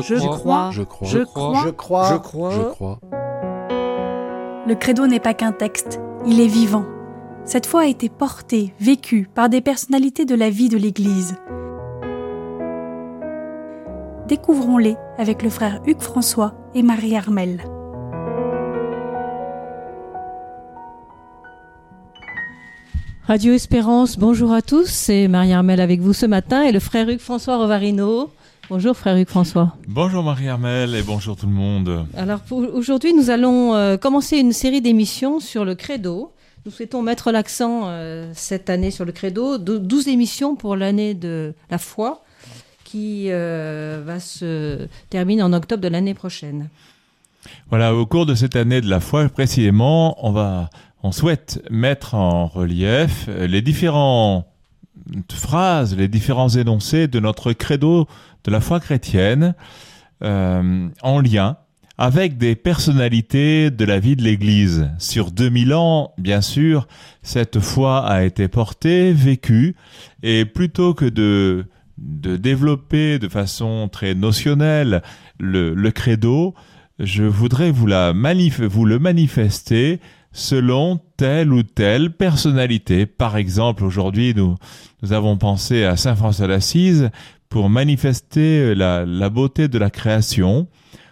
Je crois. Je crois. Je crois. Je crois. Je crois. Je crois. Le credo n'est pas qu'un texte, il est vivant. Cette foi a été portée, vécue par des personnalités de la vie de l'Église. Découvrons-les avec le frère Hugues François et Marie Armel. Radio Espérance, bonjour à tous, c'est Marie Armel avec vous ce matin et le frère Hugues François Rovarino. Bonjour frère Hugues François. Bonjour Marie-Armel et bonjour tout le monde. Alors aujourd'hui, nous allons euh, commencer une série d'émissions sur le credo. Nous souhaitons mettre l'accent euh, cette année sur le credo, Dou- 12 émissions pour l'année de la foi qui euh, va se terminer en octobre de l'année prochaine. Voilà, au cours de cette année de la foi, précisément, on va, on souhaite mettre en relief les différentes phrases, les différents énoncés de notre credo de la foi chrétienne euh, en lien avec des personnalités de la vie de l'Église. Sur 2000 ans, bien sûr, cette foi a été portée, vécue, et plutôt que de, de développer de façon très notionnelle le, le credo, je voudrais vous, la vous le manifester selon telle ou telle personnalité. Par exemple, aujourd'hui, nous, nous avons pensé à Saint François d'Assise pour manifester la, la beauté de la création.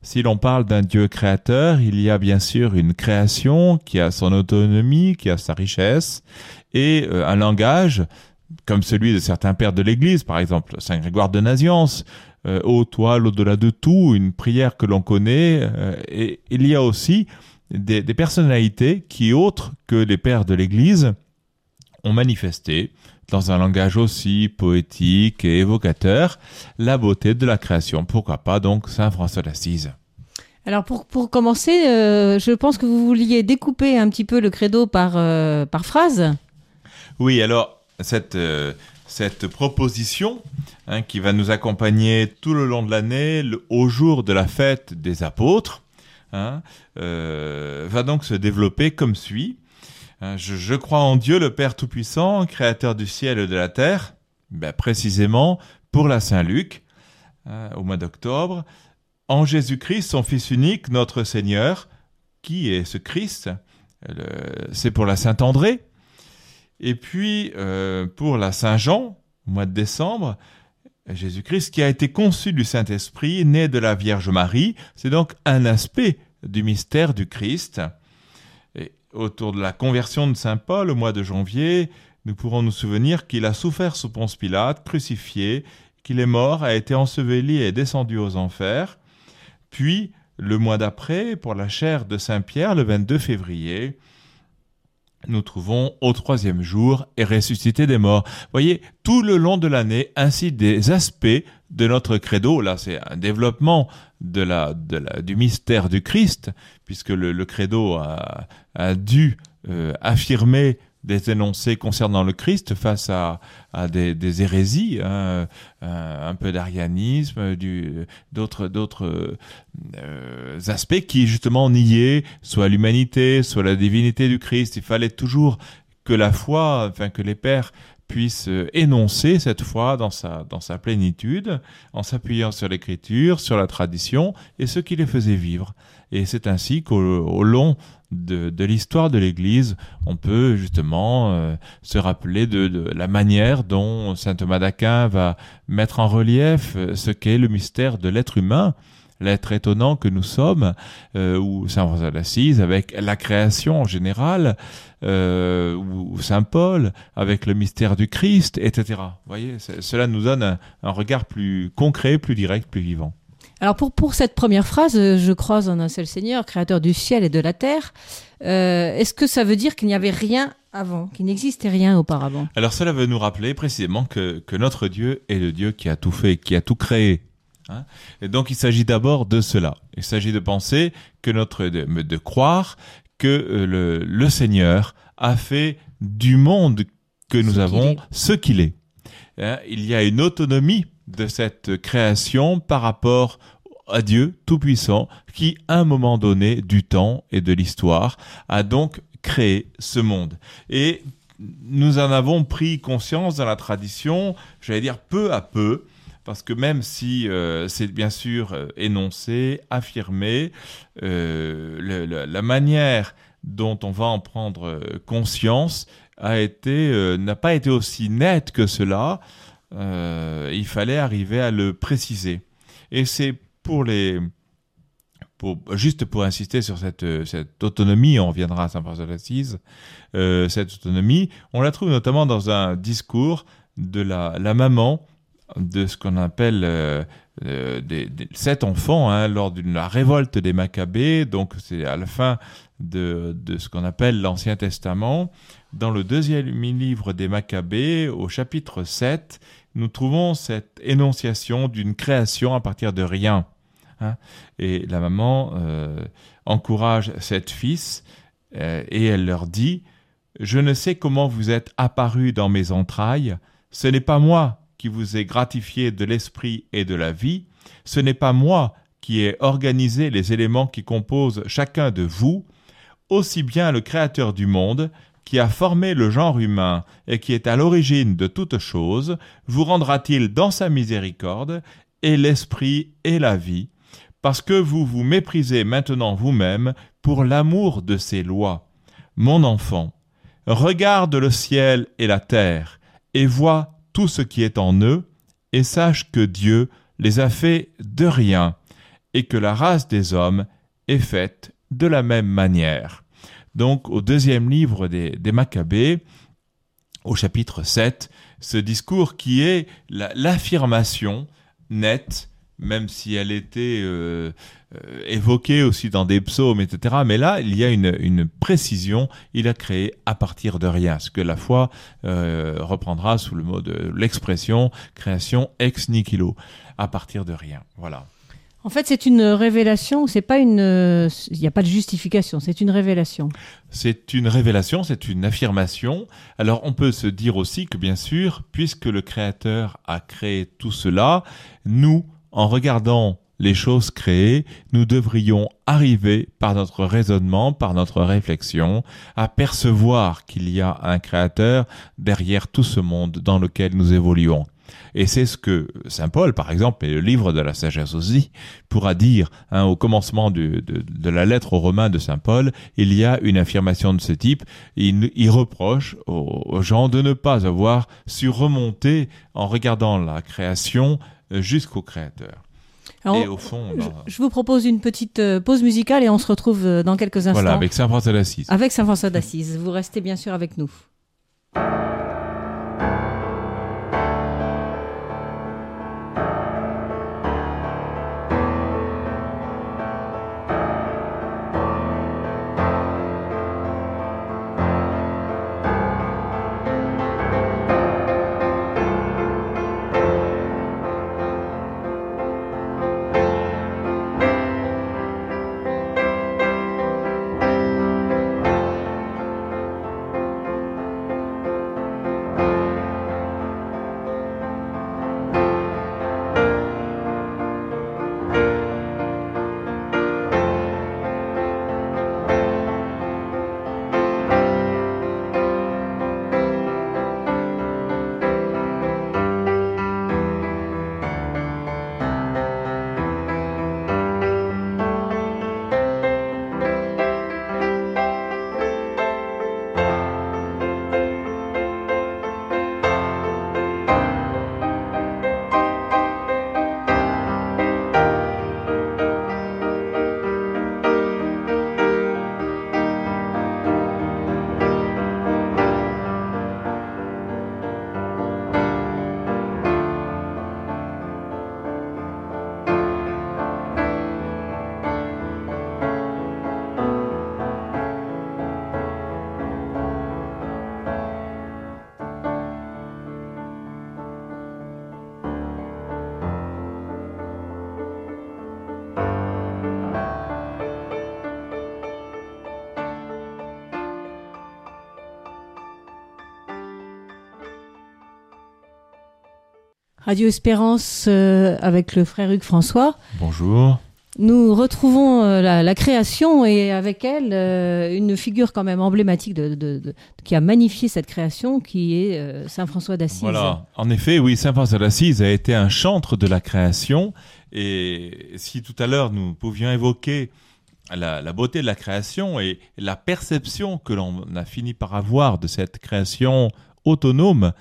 Si l'on parle d'un Dieu créateur, il y a bien sûr une création qui a son autonomie, qui a sa richesse, et euh, un langage comme celui de certains pères de l'Église, par exemple Saint Grégoire de Naziance, euh, Ô toi, l'au-delà de tout, une prière que l'on connaît. euh, et il y a aussi des, des personnalités qui, autres que les pères de l'Église, ont manifesté, dans un langage aussi poétique et évocateur, la beauté de la création. Pourquoi pas donc Saint François d'Assise Alors pour, pour commencer, euh, je pense que vous vouliez découper un petit peu le credo par, euh, par phrase. Oui, alors cette, euh, cette proposition hein, qui va nous accompagner tout le long de l'année, au jour de la fête des apôtres, hein, euh, va donc se développer comme suit. Hein, je, crois en Dieu, le Père Tout-Puissant, créateur du ciel et de la terre, ben, précisément pour la Saint-Luc, hein, au mois d'octobre, en Jésus-Christ, son Fils unique, notre Seigneur, qui est ce Christ C'est pour la Saint-André, et puis, euh, pour la Saint-Jean, au mois de décembre, Jésus-Christ qui a été conçu du Saint-Esprit, né de la Vierge Marie, c'est donc un aspect du mystère du Christ. Autour de la conversion de Saint Paul au mois de janvier, nous pourrons nous souvenir qu'il a souffert sous Ponce Pilate, crucifié, qu'il est mort, a été enseveli et descendu aux enfers. Puis, le mois d'après, pour la chair de Saint Pierre, le 22 février, nous trouvons au troisième jour et ressuscité des morts. Voyez, tout le long de l'année, ainsi des aspects de notre credo. Là, c'est un développement de la, du mystère du Christ, puisque le, le credo a, a dû euh, affirmer des énoncés concernant le Christ face à, des, hérésies, hein, un, un peu d'arianisme, d'autres d'autres euh, aspects qui justement niaient soit l'humanité, soit la divinité du Christ. Il fallait toujours que la foi, enfin que les pères puissent euh, énoncer cette foi dans sa, dans sa plénitude, en s'appuyant sur l'écriture, sur la tradition et ce qui les faisait vivre. Et c'est ainsi qu'au au long de, l'histoire de l'Église, on peut justement euh, se rappeler de, de la manière dont saint Thomas d'Aquin va mettre en relief euh, ce qu'est le mystère de l'être humain, l'être étonnant que nous sommes, euh, ou saint François d'Assise avec la création en général, euh, ou saint Paul avec le mystère du Christ, etc. Vous voyez, cela nous donne un, un regard plus concret, plus direct, plus vivant. Alors pour, pour cette première phrase, euh, je crois en un seul Seigneur, créateur du ciel et de la terre, euh, est-ce que ça veut dire qu'il n'y avait rien avant, qu'il n'existait rien auparavant? Alors cela veut nous rappeler précisément que, que notre Dieu est le Dieu qui a tout fait, qui a tout créé. Hein. Et donc il s'agit d'abord de cela. Il s'agit de penser que notre, de, de croire que euh, le, le Seigneur a fait du monde que nous Ce avons ce qu'il est. Hein, il y a une autonomie de cette création par rapport à Dieu Tout-Puissant qui, à un moment donné du temps et de l'histoire, a donc créé ce monde. Et nous en avons pris conscience dans la tradition, j'allais dire peu à peu, parce que même si euh, c'est bien sûr euh, énoncé, affirmé, euh, la manière dont on va en prendre conscience a été n'a pas été aussi nette que cela. il fallait arriver à le préciser. Et c'est pour les pour, juste pour insister sur cette, cette autonomie, on reviendra à Saint-François d'Assise, cette autonomie, on la trouve notamment dans un discours de la, la maman de ce qu'on appelle euh, euh, des, sept enfants hein, lors de la révolte des Maccabées, donc c'est à la fin de, de ce qu'on appelle l'Ancien Testament. Dans le deuxième livre des Maccabées, au chapitre 7, nous trouvons cette énonciation d'une création à partir de rien. Hein. Et la maman euh, encourage sept fils et elle leur dit, Je ne sais comment vous êtes apparus dans mes entrailles, ce n'est pas moi qui vous ai gratifié de l'esprit et de la vie, ce n'est pas moi qui ai organisé les éléments qui composent chacun de vous, aussi bien le Créateur du monde, qui a formé le genre humain et qui est à l'origine de toutes choses, vous rendra-t-il dans sa miséricorde et l'esprit et la vie, parce que vous vous méprisez maintenant vous-même pour l'amour de ses lois. Mon enfant, regarde le ciel et la terre, et vois tout ce qui est en eux, et sache que Dieu les a fait de rien, et que la race des hommes est faite de la même manière. Donc au deuxième livre des, des Maccabées, au chapitre 7, ce discours qui est l'affirmation nette même si elle était euh, euh, évoquée aussi dans des psaumes, etc. Mais là, il y a une, précision, il a créé à partir de rien, ce que la foi euh, reprendra sous le mot de l'expression création ex nihilo, à partir de rien. Voilà. En fait, c'est une révélation, c'est pas une, il n'y a pas de justification, c'est une révélation. C'est une révélation, c'est une affirmation. Alors, on peut se dire aussi que, bien sûr, puisque le Créateur a créé tout cela, nous, en regardant les choses créées, nous devrions arriver par notre raisonnement, par notre réflexion, à percevoir qu'il y a un créateur derrière tout ce monde dans lequel nous évoluons. Et c'est ce que Saint Paul, par exemple, et le livre de la sagesse aussi, pourra dire hein, au commencement de, la lettre aux Romains de Saint Paul, il y a une affirmation de ce type. Il, il reproche aux gens de ne pas avoir su remonter en regardant la création jusqu'au créateur. et au fond, je, vous propose une petite euh, pause musicale et on se retrouve euh, dans quelques instants. Voilà, avec Saint-François d'Assise. Avec Saint-François d'Assise. Vous restez bien sûr avec nous. Radio Espérance euh, avec le frère Hugues François. Bonjour. Nous retrouvons euh, la, la création et avec elle euh, une figure quand même emblématique de, de- de- qui a magnifié cette création, qui est Saint François d'Assise. Voilà. En effet, oui, Saint François d'Assise a été un chantre de la création. Et si tout à l'heure nous pouvions évoquer la, la beauté de la création et la perception que l'on a fini par avoir de cette création autonome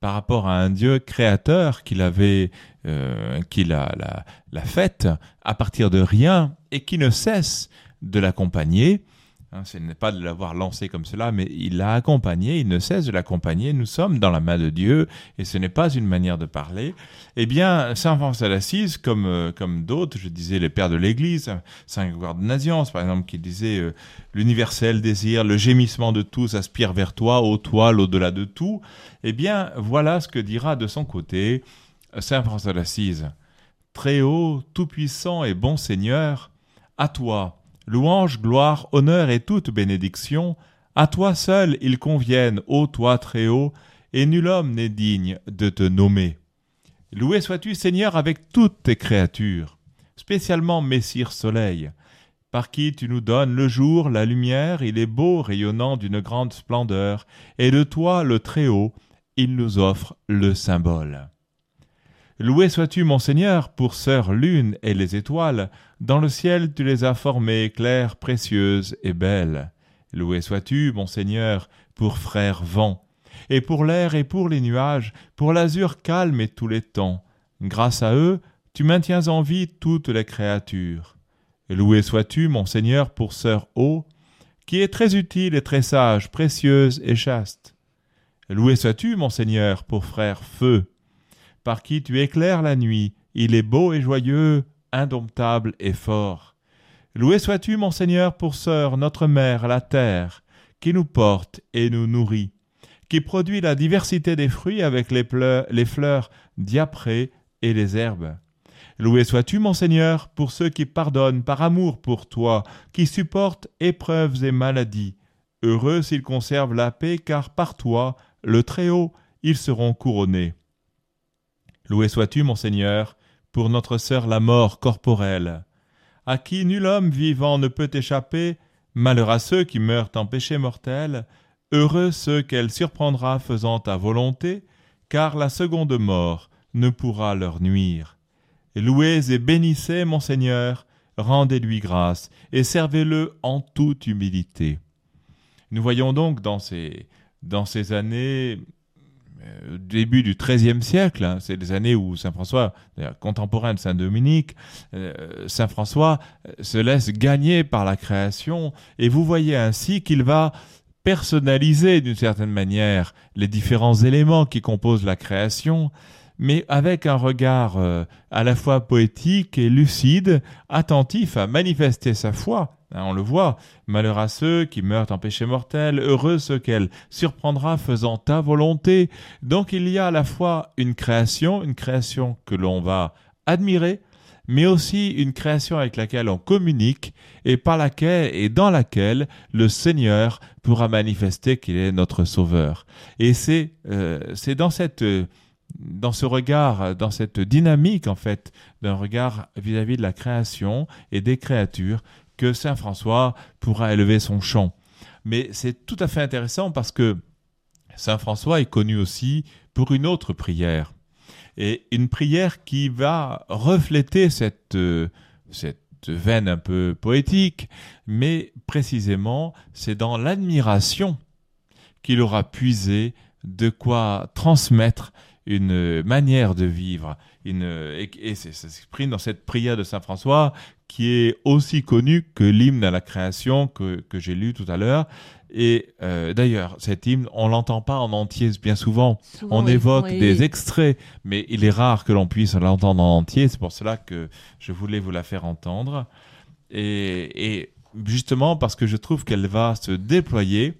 par rapport à un Dieu créateur qu'il avait, euh, qu'il a la, la faite à partir de rien et qui ne cesse de l'accompagner. Hein, ce n'est pas de l'avoir lancé comme cela, mais il l'a accompagné, il ne cesse de l'accompagner. Nous sommes dans la main de Dieu et ce n'est pas une manière de parler. Eh bien, Saint François d'Assise, comme, euh, comme d'autres, je disais les pères de l'Église, Saint Grégoire de Naziance, par exemple, qui disait euh, l'universel désir, le gémissement de tous aspire vers toi, ô toi, l'au-delà de tout. Eh bien, voilà ce que dira de son côté Saint François d'Assise. Très haut, tout-puissant et bon Seigneur, à toi, louange, gloire, honneur et toute bénédiction, à toi seul ils conviennent, ô toi très haut, et nul homme n'est digne de te nommer. Loué sois-tu Seigneur avec toutes tes créatures, spécialement Messire Soleil, par qui tu nous donnes le jour, la lumière, il est beau, rayonnant d'une grande splendeur, et de toi, le Très-Haut, il nous offre le symbole. Loué sois-tu, mon Seigneur, pour sœur lune et les étoiles, dans le ciel tu les as formées, claires, précieuses et belles. Loué sois-tu, mon Seigneur, pour frère vent, et pour l'air et pour les nuages, pour l'azur calme et tous les temps. Grâce à eux, tu maintiens en vie toutes les créatures. Loué sois-tu, mon Seigneur, pour sœur eau, qui est très utile et très sage, précieuse et chaste. Loué sois-tu, mon Seigneur, pour frère feu, par qui tu éclaires la nuit, il est beau et joyeux, indomptable et fort. Loué sois-tu, mon Seigneur, pour sœur, notre mère, la terre, qui nous porte et nous nourrit, qui produit la diversité des fruits avec les, fleurs diaprées et les herbes. Loué sois-tu, mon Seigneur, pour ceux qui pardonnent par amour pour toi, qui supportent épreuves et maladies. Heureux s'ils conservent la paix, car par toi, le Très-Haut, ils seront couronnés. Loué sois-tu, mon Seigneur, pour notre sœur la mort corporelle, à qui nul homme vivant ne peut échapper, malheur à ceux qui meurent en péché mortel, heureux ceux qu'elle surprendra faisant ta volonté, car la seconde mort ne pourra leur nuire. Louez et bénissez mon Seigneur, rendez-lui grâce et servez-le en toute humilité. Nous voyons donc dans ces, dans ces années euh, début du XIIIe siècle, hein, c'est les années où Saint François, contemporain de Saint Dominique, euh, Saint François euh, se laisse gagner par la création, et vous voyez ainsi qu'il va personnaliser d'une certaine manière les différents éléments qui composent la création, mais avec un regard euh, à la fois poétique et lucide, attentif à manifester sa foi. Hein, on le voit, malheur à ceux qui meurent en péché mortel, heureux ceux qu'elle surprendra faisant ta volonté. Donc il y a à la fois une création, une création que l'on va admirer, mais aussi une création avec laquelle on communique et par laquelle et dans laquelle le Seigneur pourra manifester qu'il est notre Sauveur. Et c'est euh, c'est dans cette dans ce regard, dans cette dynamique en fait d'un regard vis-à-vis de la création et des créatures que Saint François pourra élever son chant. Mais c'est tout à fait intéressant parce que Saint François est connu aussi pour une autre prière. Et une prière qui va refléter cette, euh, cette veine un peu poétique, mais précisément c'est dans l'admiration qu'il aura puisé de quoi transmettre une manière de vivre. Et et c'est- ça s'exprime dans cette prière de Saint François qui est aussi connue que l'hymne à la création que, que j'ai lu tout à l'heure. Et euh, d'ailleurs, cet hymne, on l'entend pas en entier bien souvent. Souvent, On oui. évoque Oui, des extraits, mais il est rare que l'on puisse l'entendre en entier. C'est pour cela que je voulais vous la faire entendre. Et, et justement parce que je trouve qu'elle va se déployer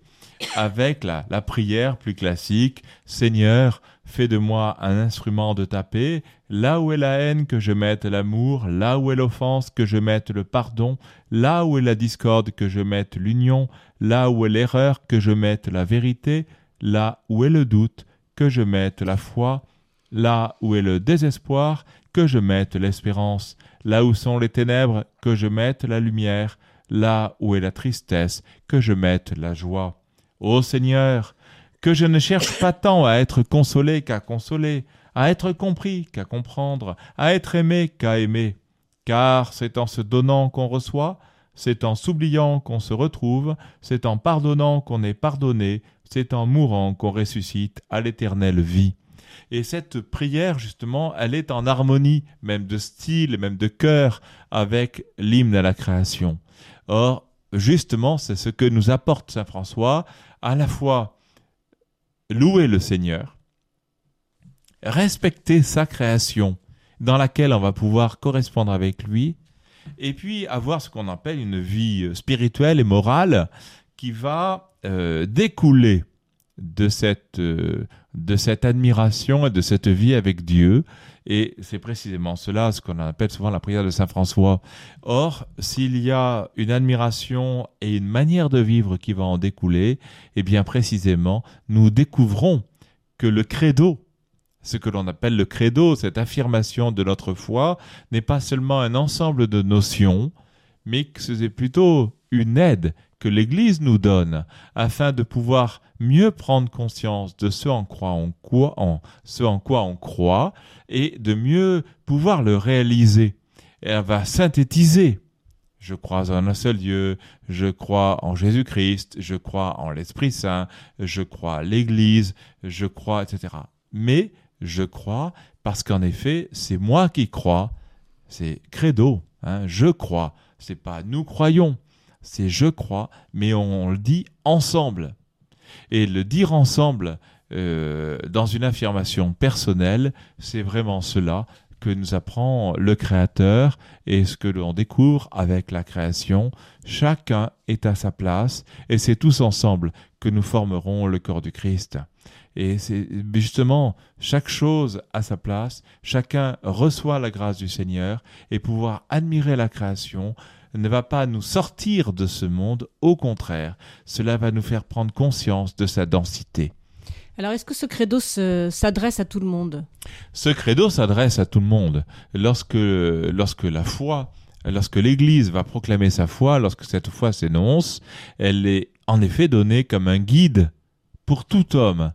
avec la, prière plus classique. Seigneur, fais de moi un instrument de ta paix. Là où est la haine, que je mette l'amour. Là où est l'offense, que je mette le pardon. Là où est la discorde, que je mette l'union. Là où est l'erreur, que je mette la vérité. Là où est le doute, que je mette la foi. Là où est le désespoir, que je mette l'espérance. Là où sont les ténèbres, que je mette la lumière. Là où est la tristesse, que je mette la joie. Ô Seigneur, que je ne cherche pas tant à être consolé qu'à consoler, à être compris qu'à comprendre, à être aimé qu'à aimer. Car c'est en se donnant qu'on reçoit, c'est en s'oubliant qu'on se retrouve, c'est en pardonnant qu'on est pardonné, c'est en mourant qu'on ressuscite à l'éternelle vie. Et cette prière, justement, elle est en harmonie, même de style, même de cœur, avec l'hymne à la création. Or, justement, c'est ce que nous apporte Saint François, à la fois louer le Seigneur, respecter sa création, dans laquelle on va pouvoir correspondre avec lui, et puis avoir ce qu'on appelle une vie spirituelle et morale qui va euh, découler euh, de cette admiration et de cette vie avec Dieu. Et c'est précisément cela, ce qu'on appelle souvent la prière de Saint François. Or, s'il y a une admiration et une manière de vivre qui va en découler, eh bien précisément, nous découvrons que le credo, ce que l'on appelle le credo, cette affirmation de notre foi, n'est pas seulement un ensemble de notions, mais que c'est plutôt une aide que l'Église nous donne afin de pouvoir mieux prendre conscience de ce en quoi on, ce en quoi on croit et de mieux pouvoir le réaliser. elle va synthétiser. Je crois en un seul Dieu, je crois en Jésus-Christ, je crois en l'Esprit Saint, je crois à l'Église, je crois, etc. Mais je crois, parce qu'en effet, c'est moi qui crois, c'est credo, hein, je crois, c'est pas nous croyons, c'est je crois, mais on, le dit ensemble. Et le dire ensemble euh, dans une affirmation personnelle, c'est vraiment cela que nous apprend le Créateur et ce que l'on découvre avec la création. Chacun est à sa place et c'est tous ensemble que nous formerons le corps du Christ. Et c'est justement chaque chose à sa place, chacun reçoit la grâce du Seigneur et pouvoir admirer la création ne va pas nous sortir de ce monde, au contraire, cela va nous faire prendre conscience de sa densité. Alors, est-ce que ce credo s'adresse à tout le monde? Ce credo s'adresse à tout le monde. Lorsque, lorsque la foi, lorsque l'Église va proclamer sa foi, lorsque cette foi s'énonce, elle est en effet donnée comme un guide pour tout homme.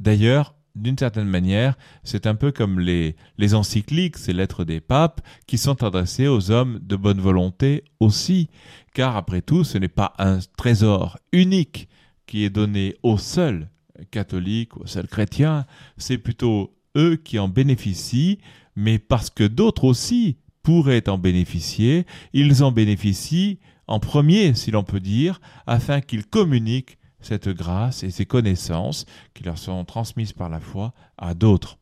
D'ailleurs, d'une certaine manière, c'est un peu comme les, encycliques, ces lettres des papes, qui sont adressées aux hommes de bonne volonté aussi, car après tout, ce n'est pas un trésor unique qui est donné aux seuls catholiques, aux seuls chrétiens, c'est plutôt eux qui en bénéficient, mais parce que d'autres aussi pourraient en bénéficier, ils en bénéficient en premier, si l'on peut dire, afin qu'ils communiquent cette grâce et ces connaissances qui leur sont transmises par la foi à d'autres.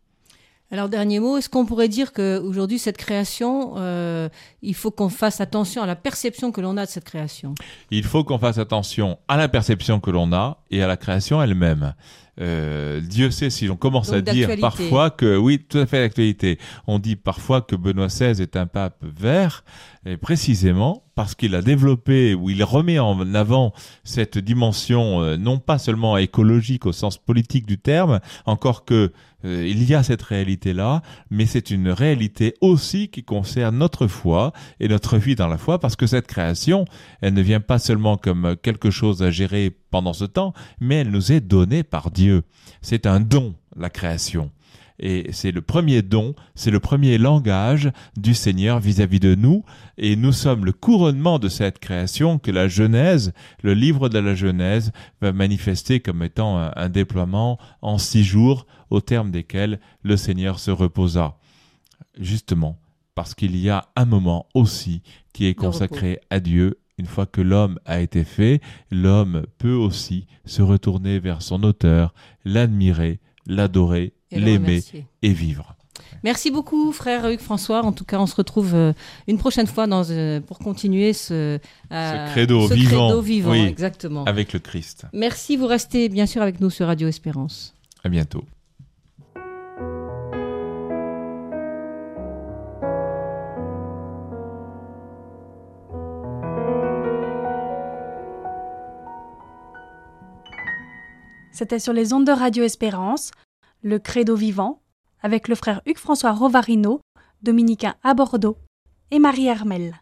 Alors, dernier mot, est-ce qu'on pourrait dire qu'aujourd'hui, cette création, euh, il faut qu'on fasse attention à la perception que l'on a de cette création? Il faut qu'on fasse attention à la perception que l'on a et à la création elle-même. Euh, Dieu sait si l'on commence à dire parfois que, oui, tout à fait d'actualité, on dit parfois que Benoît XVI est un pape vert, et précisément parce qu'il a développé ou il remet en avant cette dimension euh, non pas seulement écologique au sens politique du terme, encore que euh, il y a cette réalité-là, mais c'est une réalité aussi qui concerne notre foi et notre vie dans la foi, parce que cette création, elle ne vient pas seulement comme quelque chose à gérer pendant ce temps, mais elle nous est donnée par Dieu. C'est un don, la création. Et c'est le premier don, c'est le premier langage du Seigneur vis-à-vis de nous, et nous sommes le couronnement de cette création que la Genèse, le livre de la Genèse, va manifester comme étant un, déploiement en six jours, au terme desquels le Seigneur se reposa. Justement, parce qu'il y a un moment aussi qui est consacré à Dieu. Une fois que l'homme a été fait, l'homme peut aussi se retourner vers son auteur, l'admirer, l'adorer l'aimer et vivre. Merci beaucoup, frère Hugues François. En tout cas, on se retrouve euh, une prochaine fois dans, euh, pour continuer ce, euh, credo, vivant, vivant exactement. avec le Christ. Merci, vous restez bien sûr avec nous sur Radio Espérance. À bientôt. C'était sur les ondes de Radio Espérance le Credo vivant, avec le frère Hugues-François Rovarino, dominicain à Bordeaux, et Marie Armel.